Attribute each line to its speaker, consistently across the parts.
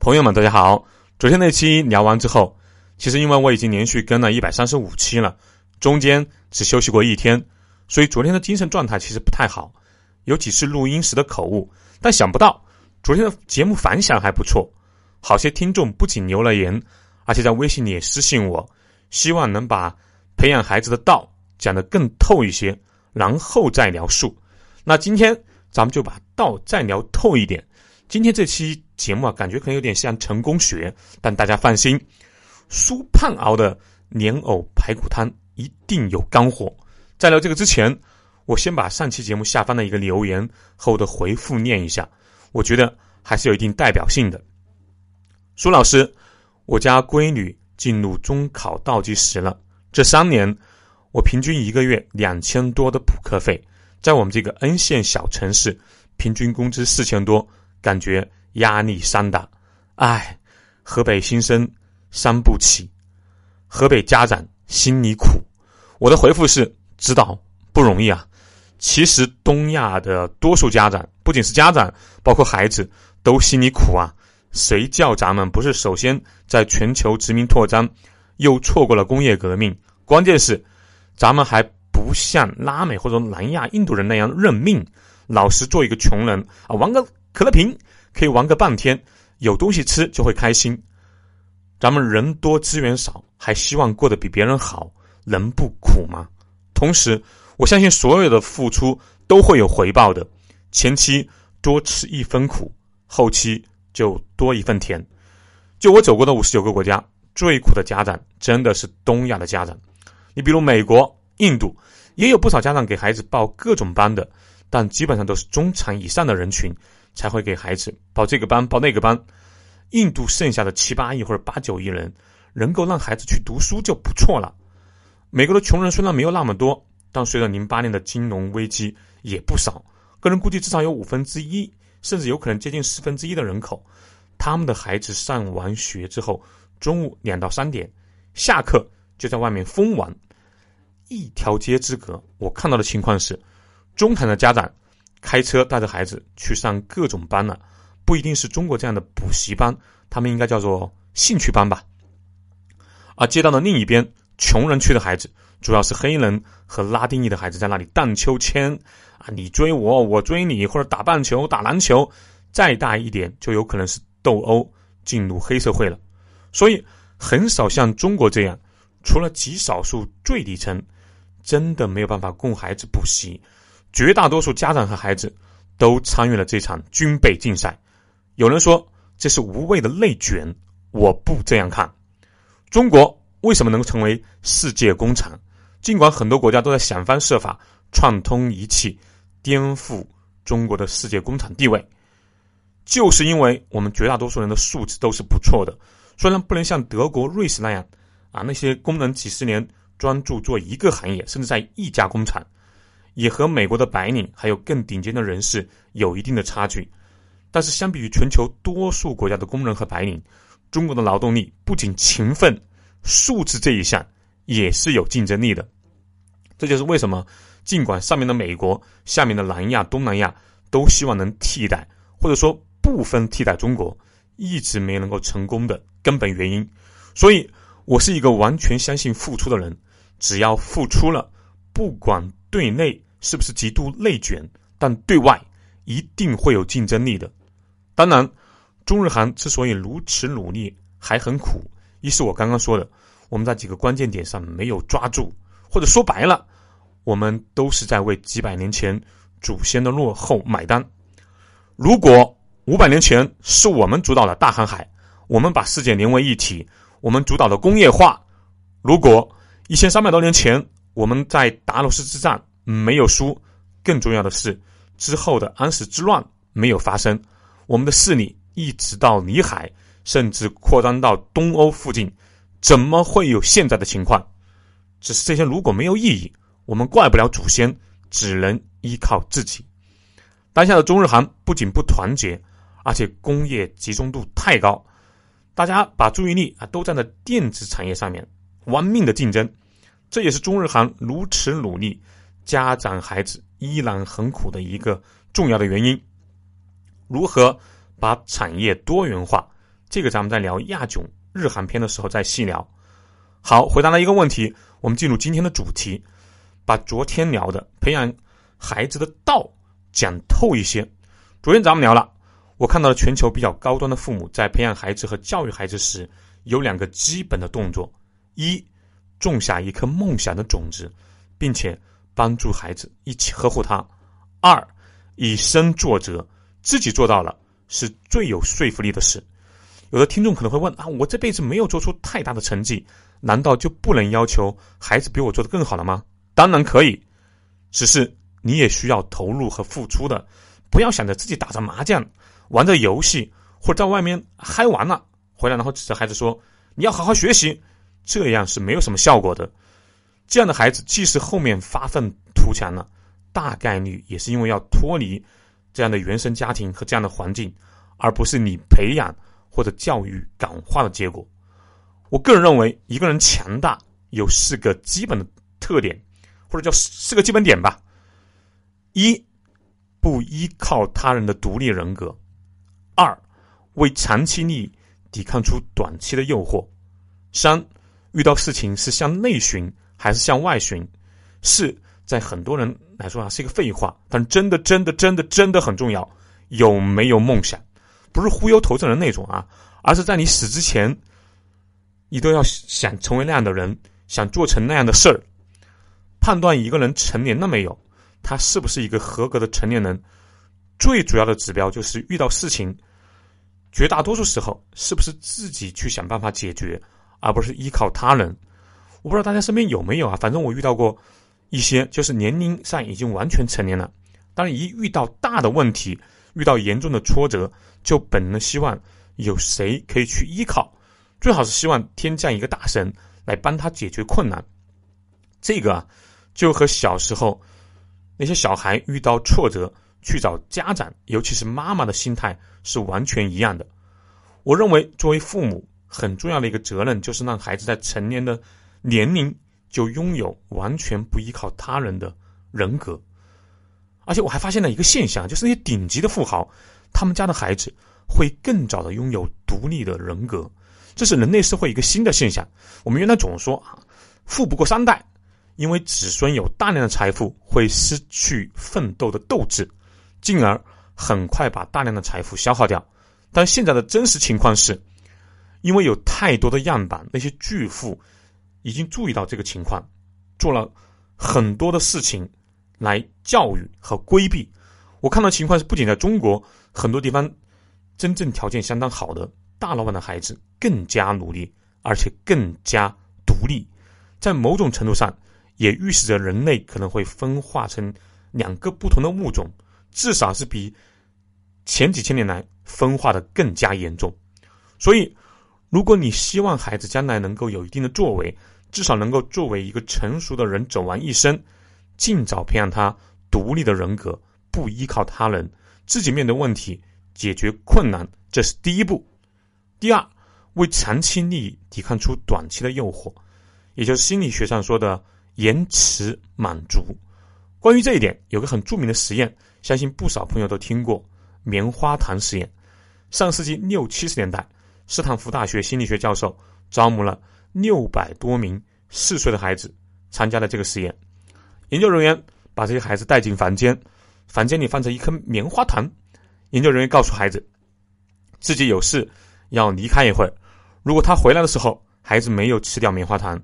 Speaker 1: 朋友们，大家好。昨天那期聊完之后，其实因为我已经连续更了一百三十五期了，中间只休息过一天，所以昨天的精神状态其实不太好，有几次录音时的口误。但想不到昨天的节目反响还不错，好些听众不仅留了言，而且在微信里也私信我，希望能把培养孩子的道讲得更透一些，然后再聊术。那今天咱们就把道再聊透一点。今天这期节目啊，感觉可能有点像成功学，但大家放心，苏胖熬的莲藕排骨汤一定有干货。在聊这个之前，我先把上期节目下方的一个留言和我的回复念一下，我觉得还是有一定代表性的。苏老师，我家闺女进入中考倒计时了，这三年我平均一个月两千多的补课费，在我们这个 N 线小城市，平均工资四千多。感觉压力山大，唉，河北新生伤不起，河北家长心里苦。我的回复是：知道不容易啊。其实东亚的多数家长，不仅是家长，包括孩子，都心里苦啊。谁叫咱们不是首先在全球殖民拓张，又错过了工业革命？关键是，咱们还不像拉美或者南亚印度人那样认命，老实做一个穷人啊，玩个。可乐瓶可以玩个半天，有东西吃就会开心。咱们人多资源少，还希望过得比别人好，能不苦吗？同时，我相信所有的付出都会有回报的。前期多吃一分苦，后期就多一份甜。就我走过的五十九个国家，最苦的家长真的是东亚的家长。你比如美国、印度，也有不少家长给孩子报各种班的，但基本上都是中产以上的人群。才会给孩子报这个班报那个班。印度剩下的七八亿或者八九亿人，能够让孩子去读书就不错了。美国的穷人虽然没有那么多，但随着零八年的金融危机也不少。个人估计至少有五分之一，甚至有可能接近四分之一的人口，他们的孩子上完学之后，中午两到三点下课就在外面疯玩。一条街之隔，我看到的情况是，中产的家长。开车带着孩子去上各种班了，不一定是中国这样的补习班，他们应该叫做兴趣班吧。而街道的另一边，穷人区的孩子，主要是黑人和拉丁裔的孩子在那里荡秋千啊，你追我，我追你，或者打棒球、打篮球，再大一点就有可能是斗殴，进入黑社会了。所以很少像中国这样，除了极少数最底层，真的没有办法供孩子补习。绝大多数家长和孩子都参与了这场军备竞赛。有人说这是无谓的内卷，我不这样看。中国为什么能够成为世界工厂？尽管很多国家都在想方设法串通一气，颠覆中国的世界工厂地位，就是因为我们绝大多数人的素质都是不错的。虽然不能像德国、瑞士那样啊，那些工人几十年专注做一个行业，甚至在一家工厂。也和美国的白领还有更顶尖的人士有一定的差距，但是相比于全球多数国家的工人和白领，中国的劳动力不仅勤奋，素质这一项也是有竞争力的。这就是为什么，尽管上面的美国、下面的南亚、东南亚都希望能替代或者说部分替代中国，一直没能够成功的根本原因。所以，我是一个完全相信付出的人，只要付出了，不管。对内是不是极度内卷？但对外一定会有竞争力的。当然，中日韩之所以如此努力，还很苦。一是我刚刚说的，我们在几个关键点上没有抓住，或者说白了，我们都是在为几百年前祖先的落后买单。如果五百年前是我们主导了大航海，我们把世界连为一体，我们主导的工业化；如果一千三百多年前，我们在达罗斯之战没有输，更重要的是之后的安史之乱没有发生，我们的势力一直到里海，甚至扩张到东欧附近，怎么会有现在的情况？只是这些如果没有意义，我们怪不了祖先，只能依靠自己。当下的中日韩不仅不团结，而且工业集中度太高，大家把注意力啊都站在电子产业上面，玩命的竞争。这也是中日韩如此努力，家长孩子依然很苦的一个重要的原因。如何把产业多元化，这个咱们在聊亚囧日韩篇的时候再细聊。好，回答了一个问题，我们进入今天的主题，把昨天聊的培养孩子的道讲透一些。昨天咱们聊了，我看到了全球比较高端的父母在培养孩子和教育孩子时，有两个基本的动作：一，种下一颗梦想的种子，并且帮助孩子一起呵护他；二，以身作则，自己做到了是最有说服力的事。有的听众可能会问啊，我这辈子没有做出太大的成绩，难道就不能要求孩子比我做得更好了吗？当然可以，只是你也需要投入和付出的。不要想着自己打着麻将、玩着游戏，或者在外面嗨完了回来，然后指着孩子说：“你要好好学习。”这样是没有什么效果的。这样的孩子，即使后面发愤图强了，大概率也是因为要脱离这样的原生家庭和这样的环境，而不是你培养。或者教育感化的结果，我个人认为，一个人强大有四个基本的特点，或者叫四个基本点吧：一、不依靠他人的独立人格；二、为长期利益抵抗出短期的诱惑；三、遇到事情是向内寻还是向外寻；是，在很多人来说啊是一个废话，但真的真的真的真的很重要，有没有梦想？不是忽悠投资人那种啊，而是在你死之前，你都要想成为那样的人，想做成那样的事儿。判断一个人成年了没有，他是不是一个合格的成年人，最主要的指标就是遇到事情，绝大多数时候是不是自己去想办法解决，而不是依靠他人。我不知道大家身边有没有啊，反正我遇到过一些，就是年龄上已经完全成年了，但是一遇到大的问题。遇到严重的挫折，就本能希望有谁可以去依靠，最好是希望天降一个大神来帮他解决困难。这个啊就和小时候那些小孩遇到挫折去找家长，尤其是妈妈的心态是完全一样的。我认为，作为父母很重要的一个责任，就是让孩子在成年的年龄就拥有完全不依靠他人的人格。而且我还发现了一个现象，就是那些顶级的富豪，他们家的孩子会更早的拥有独立的人格，这是人类社会一个新的现象。我们原来总说啊，富不过三代，因为子孙有大量的财富会失去奋斗的斗志，进而很快把大量的财富消耗掉。但现在的真实情况是，因为有太多的样板，那些巨富已经注意到这个情况，做了很多的事情。来教育和规避，我看到情况是，不仅在中国很多地方，真正条件相当好的大老板的孩子更加努力，而且更加独立，在某种程度上也预示着人类可能会分化成两个不同的物种，至少是比前几千年来分化的更加严重。所以，如果你希望孩子将来能够有一定的作为，至少能够作为一个成熟的人走完一生。尽早培养他独立的人格，不依靠他人，自己面对问题解决困难，这是第一步。第二，为长期利益抵抗出短期的诱惑，也就是心理学上说的延迟满足。关于这一点，有个很著名的实验，相信不少朋友都听过——棉花糖实验。上世纪六七十年代，斯坦福大学心理学教授招募了六百多名四岁的孩子参加了这个实验。研究人员把这些孩子带进房间，房间里放着一颗棉花糖。研究人员告诉孩子，自己有事要离开一会儿。如果他回来的时候，孩子没有吃掉棉花糖，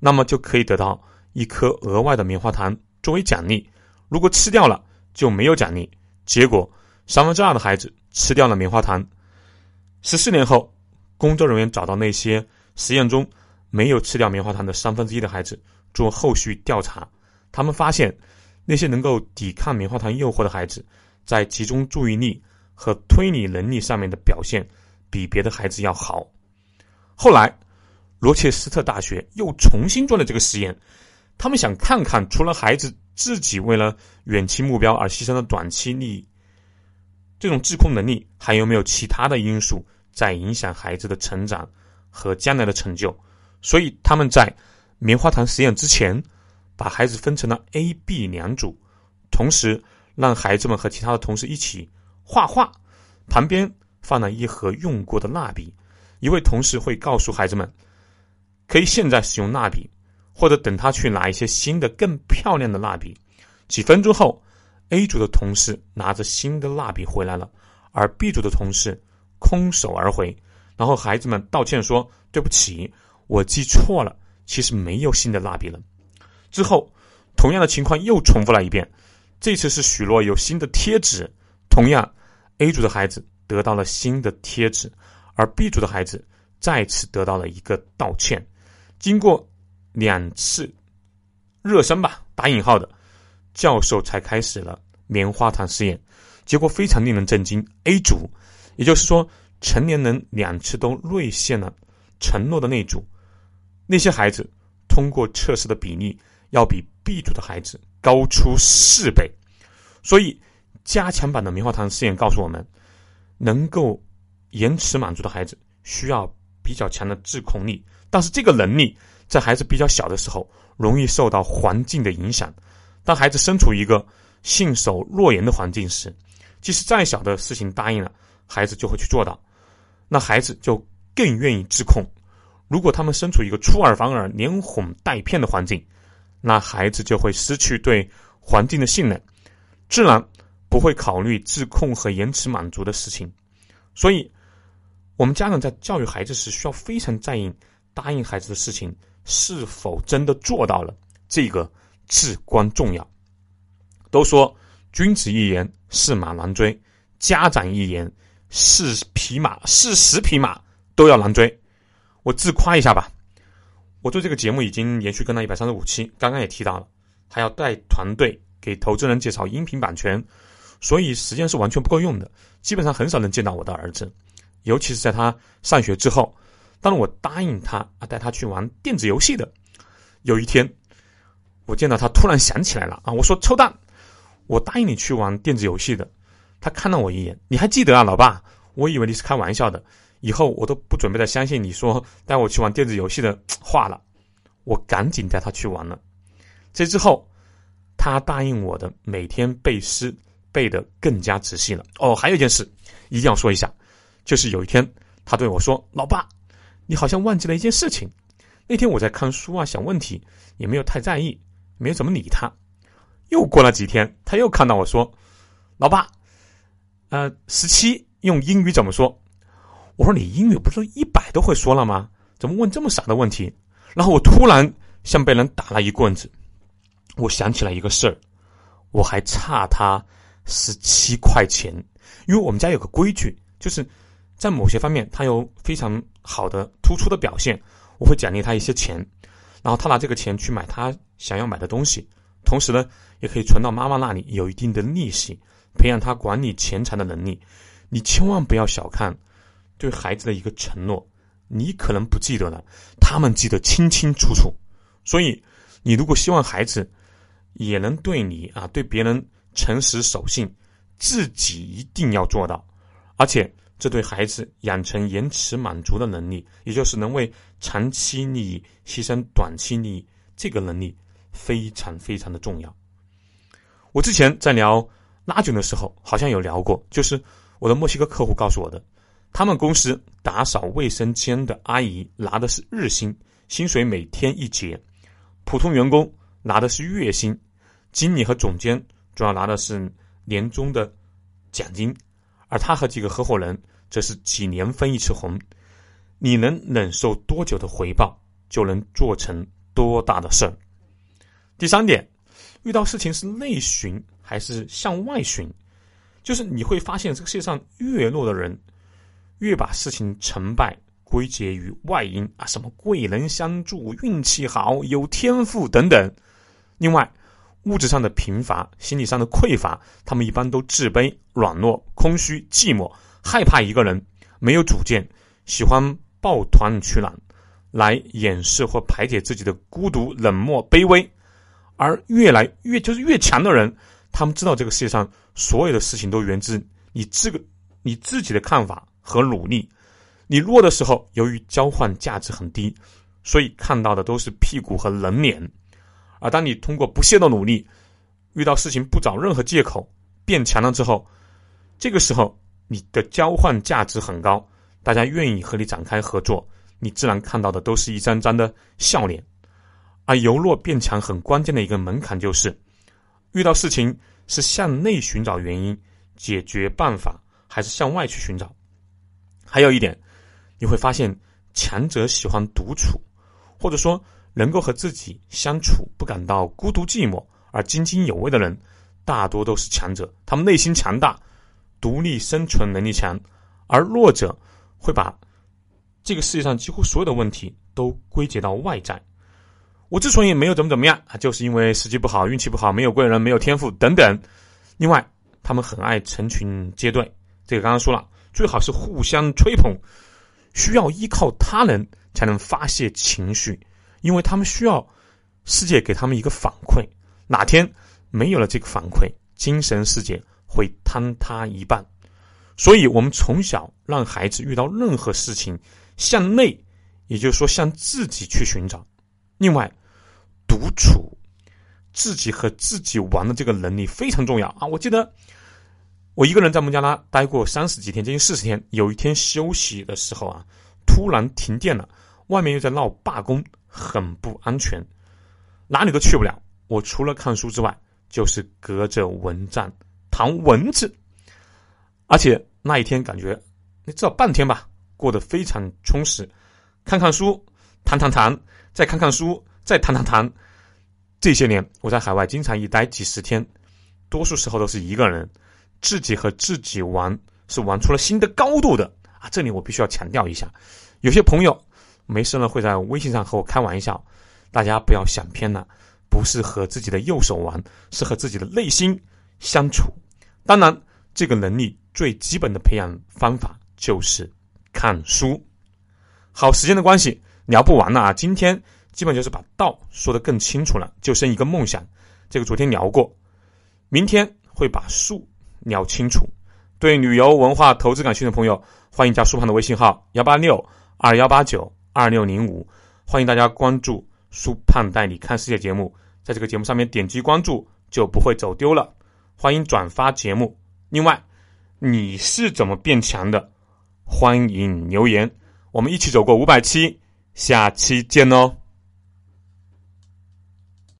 Speaker 1: 那么就可以得到一颗额外的棉花糖作为奖励；如果吃掉了，就没有奖励。结果，三分之二的孩子吃掉了棉花糖。十四年后，工作人员找到那些实验中没有吃掉棉花糖的三分之一的孩子，做后续调查。他们发现，那些能够抵抗棉花糖诱惑的孩子，在集中注意力和推理能力上面的表现比别的孩子要好。后来，罗切斯特大学又重新做了这个实验，他们想看看，除了孩子自己为了远期目标而牺牲的短期利益，这种自控能力还有没有其他的因素在影响孩子的成长和将来的成就。所以，他们在棉花糖实验之前。把孩子分成了 A、B 两组，同时让孩子们和其他的同事一起画画，旁边放了一盒用过的蜡笔，一位同事会告诉孩子们，可以现在使用蜡笔，或者等他去拿一些新的、更漂亮的蜡笔。几分钟后，A 组的同事拿着新的蜡笔回来了，而 B 组的同事空手而回。然后孩子们道歉说：“对不起，我记错了，其实没有新的蜡笔了。”之后，同样的情况又重复了一遍。这次是许诺有新的贴纸，同样，A 组的孩子得到了新的贴纸，而 B 组的孩子再次得到了一个道歉。经过两次热身吧（打引号的），教授才开始了棉花糖试验。结果非常令人震惊：A 组，也就是说成年人两次都兑现了承诺的那组，那些孩子通过测试的比例要比 B 组的孩子。高出四倍，所以加强版的棉花糖试验告诉我们，能够延迟满足的孩子需要比较强的自控力，但是这个能力在孩子比较小的时候容易受到环境的影响。当孩子身处一个信守诺言的环境时，即使再小的事情答应了，孩子就会去做到，那孩子就更愿意自控。如果他们身处一个出尔反尔、连哄带骗的环境，那孩子就会失去对环境的信任，自然不会考虑自控和延迟满足的事情。所以，我们家长在教育孩子时，需要非常在意答应孩子的事情是否真的做到了，这个至关重要。都说君子一言，驷马难追；家长一言，是匹马，是十匹马都要难追。我自夸一下吧。我做这个节目已经连续跟了一百三十五期，刚刚也提到了，还要带团队给投资人介绍音频版权，所以时间是完全不够用的，基本上很少能见到我的儿子，尤其是在他上学之后。当我答应他啊带他去玩电子游戏的，有一天，我见到他突然想起来了啊，我说臭蛋，我答应你去玩电子游戏的，他看了我一眼，你还记得啊，老爸？我以为你是开玩笑的。以后我都不准备再相信你说带我去玩电子游戏的话了，我赶紧带他去玩了。这之后，他答应我的每天背诗背得更加仔细了。哦，还有一件事一定要说一下，就是有一天他对我说：“老爸，你好像忘记了一件事情。”那天我在看书啊，想问题也没有太在意，没有怎么理他。又过了几天，他又看到我说：“老爸，呃，十七用英语怎么说？”我说你英语不是一百都会说了吗？怎么问这么傻的问题？然后我突然像被人打了一棍子。我想起来一个事儿，我还差他十七块钱，因为我们家有个规矩，就是在某些方面他有非常好的突出的表现，我会奖励他一些钱，然后他拿这个钱去买他想要买的东西，同时呢也可以存到妈妈那里，有一定的利息，培养他管理钱财的能力。你千万不要小看。对孩子的一个承诺，你可能不记得了，他们记得清清楚楚。所以，你如果希望孩子也能对你啊，对别人诚实守信，自己一定要做到。而且，这对孩子养成延迟满足的能力，也就是能为长期利益牺牲短期利益这个能力，非常非常的重要。我之前在聊拉卷的时候，好像有聊过，就是我的墨西哥客户告诉我的。他们公司打扫卫生间的阿姨拿的是日薪，薪水每天一结；普通员工拿的是月薪，经理和总监主要拿的是年终的奖金，而他和几个合伙人则是几年分一次红。你能忍受多久的回报，就能做成多大的事儿。第三点，遇到事情是内寻还是向外寻？就是你会发现，这个世界上越弱的人。越把事情成败归结于外因啊，什么贵人相助、运气好、有天赋等等。另外，物质上的贫乏、心理上的匮乏，他们一般都自卑、软弱、空虚、寂寞，害怕一个人，没有主见，喜欢抱团取暖，来掩饰或排解自己的孤独、冷漠、卑微。而越来越就是越强的人，他们知道这个世界上所有的事情都源自你这个你自己的看法。和努力，你弱的时候，由于交换价值很低，所以看到的都是屁股和冷脸；而当你通过不懈的努力，遇到事情不找任何借口，变强了之后，这个时候你的交换价值很高，大家愿意和你展开合作，你自然看到的都是一张张的笑脸。而由弱变强很关键的一个门槛就是，遇到事情是向内寻找原因、解决办法，还是向外去寻找？还有一点，你会发现强者喜欢独处，或者说能够和自己相处不感到孤独寂寞而津津有味的人，大多都是强者。他们内心强大，独立生存能力强，而弱者会把这个世界上几乎所有的问题都归结到外在。我之所以没有怎么怎么样，就是因为时机不好、运气不好、没有贵人、没有天赋等等。另外，他们很爱成群结队，这个刚刚说了，最好是互相吹捧，需要依靠他人才能发泄情绪，因为他们需要世界给他们一个反馈。哪天没有了这个反馈，精神世界会坍塌一半。所以，我们从小让孩子遇到任何事情向内，也就是说向自己去寻找。另外，独处，自己和自己玩的这个能力非常重要啊！我记得我一个人在孟加拉待过三十几天，接近四十天。有一天休息的时候啊，突然停电了，外面又在闹罢工，很不安全，哪里都去不了。我除了看书之外，就是隔着蚊帐弹蚊子，而且那一天感觉，你至少半天吧，过得非常充实，看看书，谈谈谈。再看看书，再谈谈谈。这些年我在海外经常一待几十天，多数时候都是一个人，自己和自己玩，是玩出了新的高度的啊！这里我必须要强调一下，有些朋友没事呢会在微信上和我开玩笑，大家不要想偏了，不是和自己的右手玩，是和自己的内心相处。当然，这个能力最基本的培养方法就是看书。好，时间的关系。聊不完了啊！今天基本就是把道说得更清楚了，就剩一个梦想。这个昨天聊过，明天会把术聊清楚。对旅游文化投资感兴趣的朋友，欢迎加苏胖的微信号幺八六二幺八九二六零五。欢迎大家关注苏胖带你看世界节目，在这个节目上面点击关注就不会走丢了。欢迎转发节目。另外，你是怎么变强的？欢迎留言，我们一起走过五百期。下期见哦。